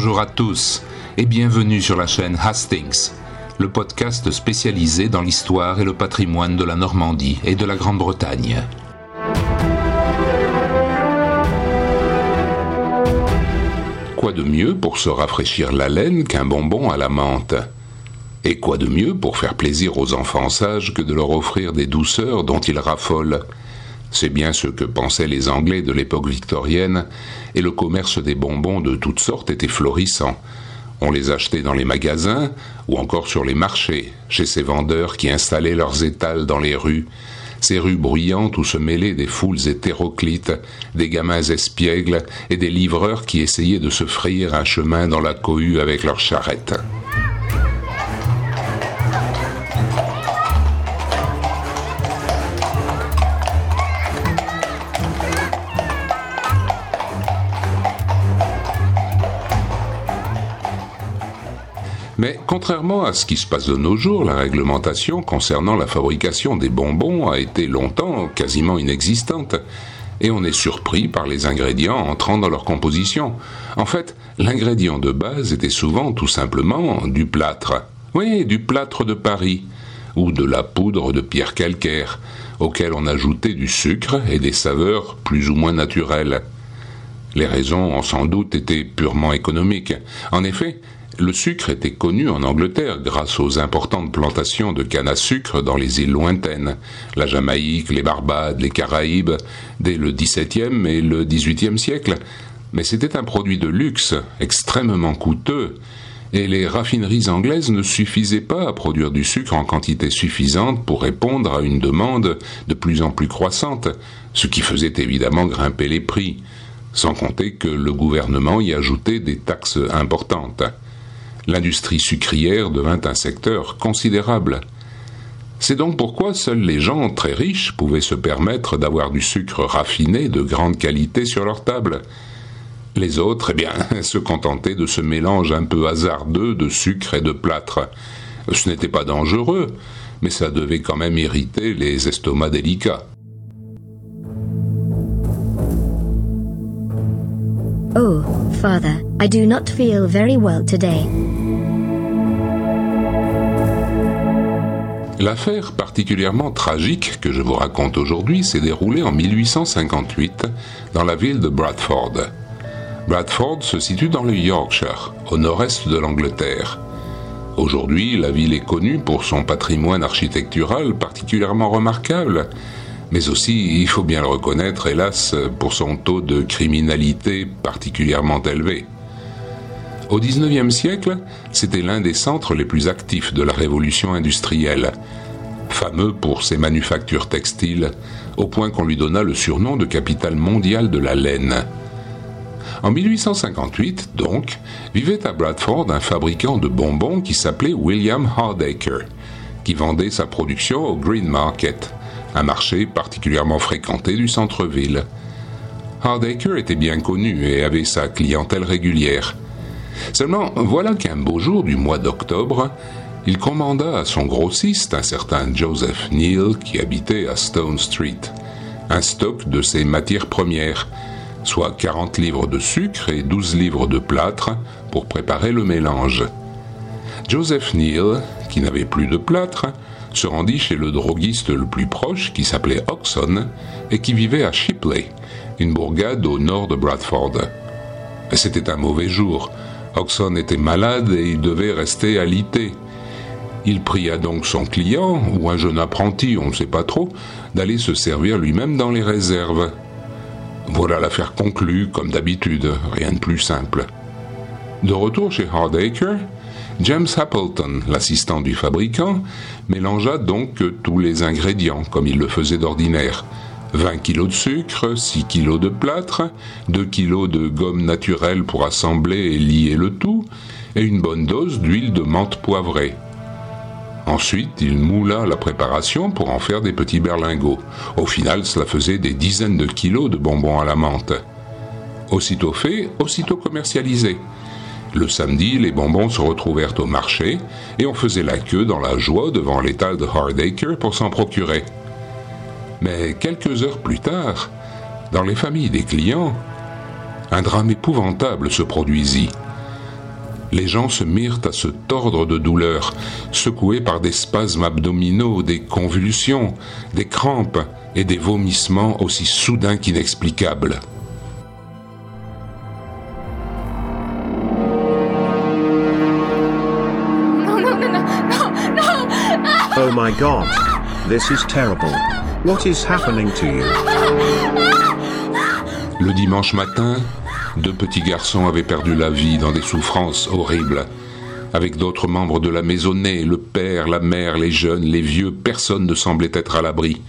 Bonjour à tous et bienvenue sur la chaîne Hastings, le podcast spécialisé dans l'histoire et le patrimoine de la Normandie et de la Grande-Bretagne. Quoi de mieux pour se rafraîchir la laine qu'un bonbon à la menthe? Et quoi de mieux pour faire plaisir aux enfants sages que de leur offrir des douceurs dont ils raffolent? C'est bien ce que pensaient les Anglais de l'époque victorienne, et le commerce des bonbons de toutes sortes était florissant. On les achetait dans les magasins ou encore sur les marchés, chez ces vendeurs qui installaient leurs étals dans les rues, ces rues bruyantes où se mêlaient des foules hétéroclites, des gamins espiègles et des livreurs qui essayaient de se frayer un chemin dans la cohue avec leurs charrettes. Mais contrairement à ce qui se passe de nos jours, la réglementation concernant la fabrication des bonbons a été longtemps quasiment inexistante. Et on est surpris par les ingrédients entrant dans leur composition. En fait, l'ingrédient de base était souvent tout simplement du plâtre. Oui, du plâtre de Paris, ou de la poudre de pierre calcaire, auquel on ajoutait du sucre et des saveurs plus ou moins naturelles. Les raisons ont sans doute été purement économiques. En effet, le sucre était connu en Angleterre grâce aux importantes plantations de canne à sucre dans les îles lointaines, la Jamaïque, les Barbades, les Caraïbes, dès le XVIIe et le XVIIIe siècle. Mais c'était un produit de luxe, extrêmement coûteux, et les raffineries anglaises ne suffisaient pas à produire du sucre en quantité suffisante pour répondre à une demande de plus en plus croissante, ce qui faisait évidemment grimper les prix, sans compter que le gouvernement y ajoutait des taxes importantes l'industrie sucrière devint un secteur considérable. C'est donc pourquoi seuls les gens très riches pouvaient se permettre d'avoir du sucre raffiné de grande qualité sur leur table. Les autres, eh bien, se contentaient de ce mélange un peu hasardeux de sucre et de plâtre. Ce n'était pas dangereux, mais ça devait quand même irriter les estomacs délicats. Oh, father, I do not feel very well today. L'affaire particulièrement tragique que je vous raconte aujourd'hui s'est déroulée en 1858 dans la ville de Bradford. Bradford se situe dans le Yorkshire, au nord-est de l'Angleterre. Aujourd'hui, la ville est connue pour son patrimoine architectural particulièrement remarquable, mais aussi, il faut bien le reconnaître, hélas, pour son taux de criminalité particulièrement élevé. Au XIXe siècle, c'était l'un des centres les plus actifs de la révolution industrielle, fameux pour ses manufactures textiles, au point qu'on lui donna le surnom de capitale mondiale de la laine. En 1858, donc, vivait à Bradford un fabricant de bonbons qui s'appelait William Hardacre, qui vendait sa production au Green Market, un marché particulièrement fréquenté du centre-ville. Hardacre était bien connu et avait sa clientèle régulière. Seulement, voilà qu'un beau jour du mois d'octobre, il commanda à son grossiste, un certain Joseph Neal, qui habitait à Stone Street, un stock de ses matières premières, soit 40 livres de sucre et 12 livres de plâtre, pour préparer le mélange. Joseph Neal, qui n'avait plus de plâtre, se rendit chez le droguiste le plus proche, qui s'appelait Oxon, et qui vivait à Shipley, une bourgade au nord de Bradford. C'était un mauvais jour, Oxon était malade et il devait rester alité. Il pria donc son client, ou un jeune apprenti, on ne sait pas trop, d'aller se servir lui-même dans les réserves. Voilà l'affaire conclue, comme d'habitude, rien de plus simple. De retour chez Hardacre, James Appleton, l'assistant du fabricant, mélangea donc tous les ingrédients comme il le faisait d'ordinaire, 20 kg de sucre, 6 kg de plâtre, 2 kg de gomme naturelle pour assembler et lier le tout, et une bonne dose d'huile de menthe poivrée. Ensuite, il moula la préparation pour en faire des petits berlingots. Au final, cela faisait des dizaines de kilos de bonbons à la menthe. Aussitôt fait, aussitôt commercialisé. Le samedi, les bonbons se retrouvèrent au marché et on faisait la queue dans la joie devant l'étal de Hardacre pour s'en procurer. Mais quelques heures plus tard, dans les familles des clients, un drame épouvantable se produisit. Les gens se mirent à se tordre de douleur, secoués par des spasmes abdominaux, des convulsions, des crampes et des vomissements aussi soudains qu'inexplicables. Oh my god. This is terrible. What is happening to you? Le dimanche matin, deux petits garçons avaient perdu la vie dans des souffrances horribles. Avec d'autres membres de la maisonnée, le père, la mère, les jeunes, les vieux, personne ne semblait être à l'abri.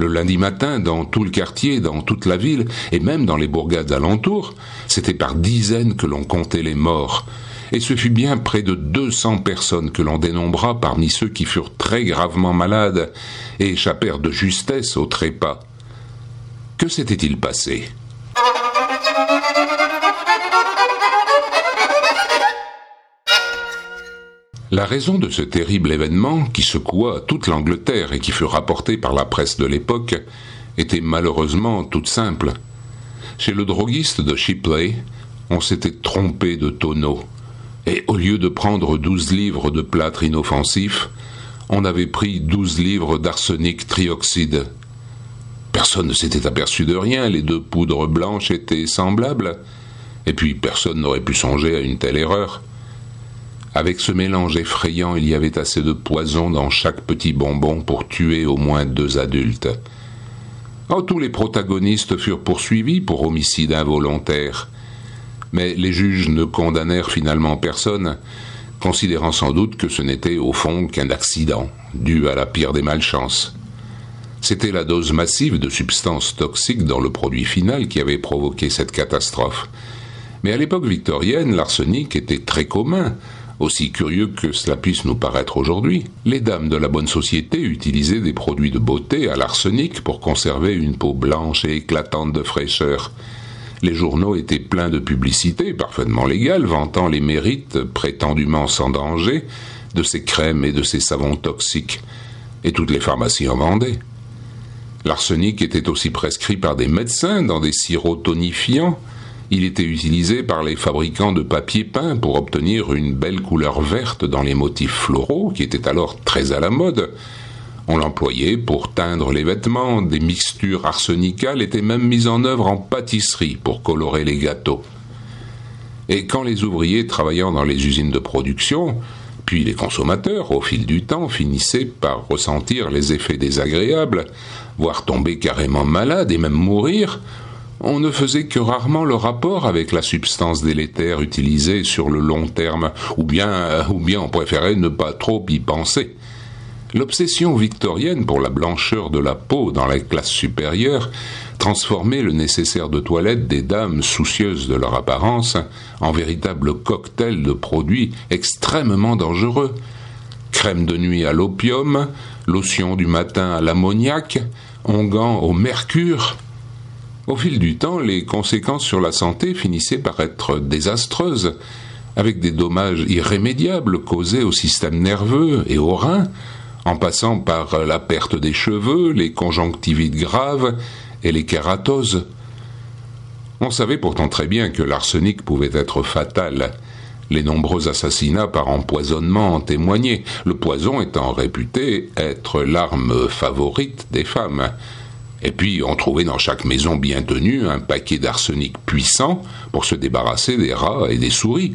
Le lundi matin, dans tout le quartier, dans toute la ville, et même dans les bourgades alentours, c'était par dizaines que l'on comptait les morts. Et ce fut bien près de 200 personnes que l'on dénombra parmi ceux qui furent très gravement malades et échappèrent de justesse au trépas. Que s'était-il passé? La raison de ce terrible événement, qui secoua toute l'Angleterre et qui fut rapporté par la presse de l'époque, était malheureusement toute simple. Chez le droguiste de Shipley, on s'était trompé de tonneau, et au lieu de prendre douze livres de plâtre inoffensif, on avait pris douze livres d'arsenic trioxyde. Personne ne s'était aperçu de rien, les deux poudres blanches étaient semblables, et puis personne n'aurait pu songer à une telle erreur. Avec ce mélange effrayant, il y avait assez de poison dans chaque petit bonbon pour tuer au moins deux adultes. Oh, tous les protagonistes furent poursuivis pour homicide involontaire. Mais les juges ne condamnèrent finalement personne, considérant sans doute que ce n'était au fond qu'un accident, dû à la pire des malchances. C'était la dose massive de substances toxiques dans le produit final qui avait provoqué cette catastrophe. Mais à l'époque victorienne, l'arsenic était très commun, aussi curieux que cela puisse nous paraître aujourd'hui. Les dames de la bonne société utilisaient des produits de beauté à l'arsenic pour conserver une peau blanche et éclatante de fraîcheur. Les journaux étaient pleins de publicités parfaitement légales vantant les mérites prétendument sans danger de ces crèmes et de ces savons toxiques. Et toutes les pharmacies en vendaient. L'arsenic était aussi prescrit par des médecins dans des sirops tonifiants. Il était utilisé par les fabricants de papier peint pour obtenir une belle couleur verte dans les motifs floraux qui étaient alors très à la mode. On l'employait pour teindre les vêtements, des mixtures arsenicales étaient même mises en œuvre en pâtisserie pour colorer les gâteaux. Et quand les ouvriers travaillant dans les usines de production puis les consommateurs, au fil du temps, finissaient par ressentir les effets désagréables, voire tomber carrément malades et même mourir. On ne faisait que rarement le rapport avec la substance délétère utilisée sur le long terme, ou bien, ou bien on préférait ne pas trop y penser. L'obsession victorienne pour la blancheur de la peau dans la classe supérieure transformer le nécessaire de toilette des dames soucieuses de leur apparence en véritable cocktail de produits extrêmement dangereux. Crème de nuit à l'opium, lotion du matin à l'ammoniac, onguent au mercure. Au fil du temps, les conséquences sur la santé finissaient par être désastreuses, avec des dommages irrémédiables causés au système nerveux et aux reins, en passant par la perte des cheveux, les conjonctivites graves et les kératoses. On savait pourtant très bien que l'arsenic pouvait être fatal. Les nombreux assassinats par empoisonnement en témoignaient, le poison étant réputé être l'arme favorite des femmes. Et puis on trouvait dans chaque maison bien tenue un paquet d'arsenic puissant pour se débarrasser des rats et des souris.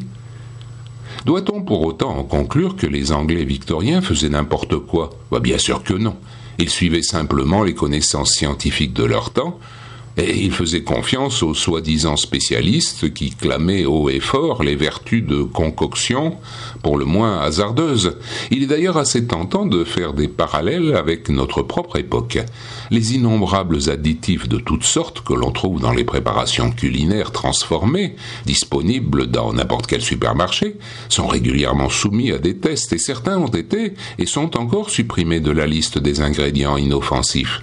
Doit-on pour autant en conclure que les Anglais victoriens faisaient n'importe quoi? Bah, Bien sûr que non. Ils suivaient simplement les connaissances scientifiques de leur temps, et ils faisaient confiance aux soi-disant spécialistes qui clamaient haut et fort les vertus de concoction, pour le moins hasardeuses. Il est d'ailleurs assez tentant de faire des parallèles avec notre propre époque. Les innombrables additifs de toutes sortes que l'on trouve dans les préparations culinaires transformées, disponibles dans n'importe quel supermarché, sont régulièrement soumis à des tests et certains ont été et sont encore supprimés de la liste des ingrédients inoffensifs.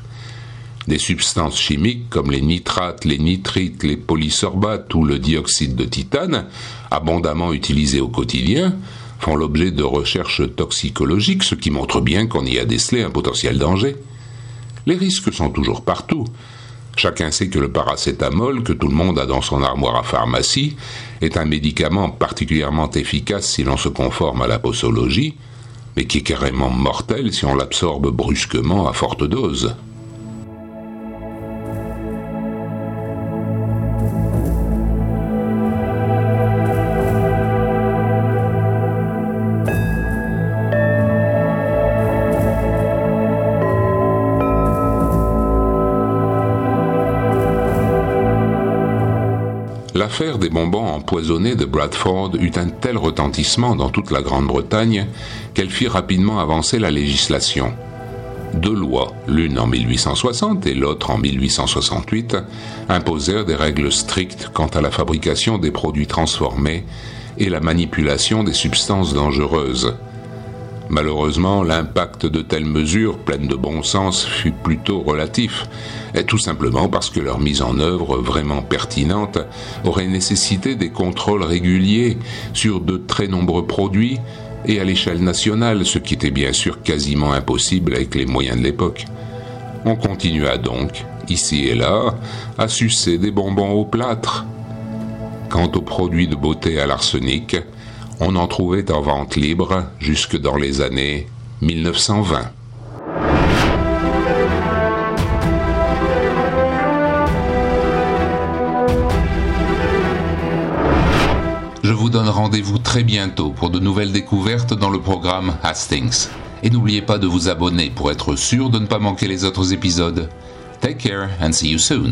Des substances chimiques comme les nitrates, les nitrites, les polysorbates ou le dioxyde de titane, abondamment utilisés au quotidien, font l'objet de recherches toxicologiques, ce qui montre bien qu'on y a décelé un potentiel danger. Les risques sont toujours partout. Chacun sait que le paracétamol, que tout le monde a dans son armoire à pharmacie, est un médicament particulièrement efficace si l'on se conforme à la posologie, mais qui est carrément mortel si on l'absorbe brusquement à forte dose. L'affaire des bonbons empoisonnés de Bradford eut un tel retentissement dans toute la Grande-Bretagne qu'elle fit rapidement avancer la législation. Deux lois, l'une en 1860 et l'autre en 1868, imposèrent des règles strictes quant à la fabrication des produits transformés et la manipulation des substances dangereuses, Malheureusement, l'impact de telles mesures, pleines de bon sens, fut plutôt relatif, et tout simplement parce que leur mise en œuvre vraiment pertinente aurait nécessité des contrôles réguliers sur de très nombreux produits et à l'échelle nationale, ce qui était bien sûr quasiment impossible avec les moyens de l'époque. On continua donc, ici et là, à sucer des bonbons au plâtre. Quant aux produits de beauté à l'arsenic, on en trouvait en vente libre jusque dans les années 1920. Je vous donne rendez-vous très bientôt pour de nouvelles découvertes dans le programme Hastings. Et n'oubliez pas de vous abonner pour être sûr de ne pas manquer les autres épisodes. Take care and see you soon.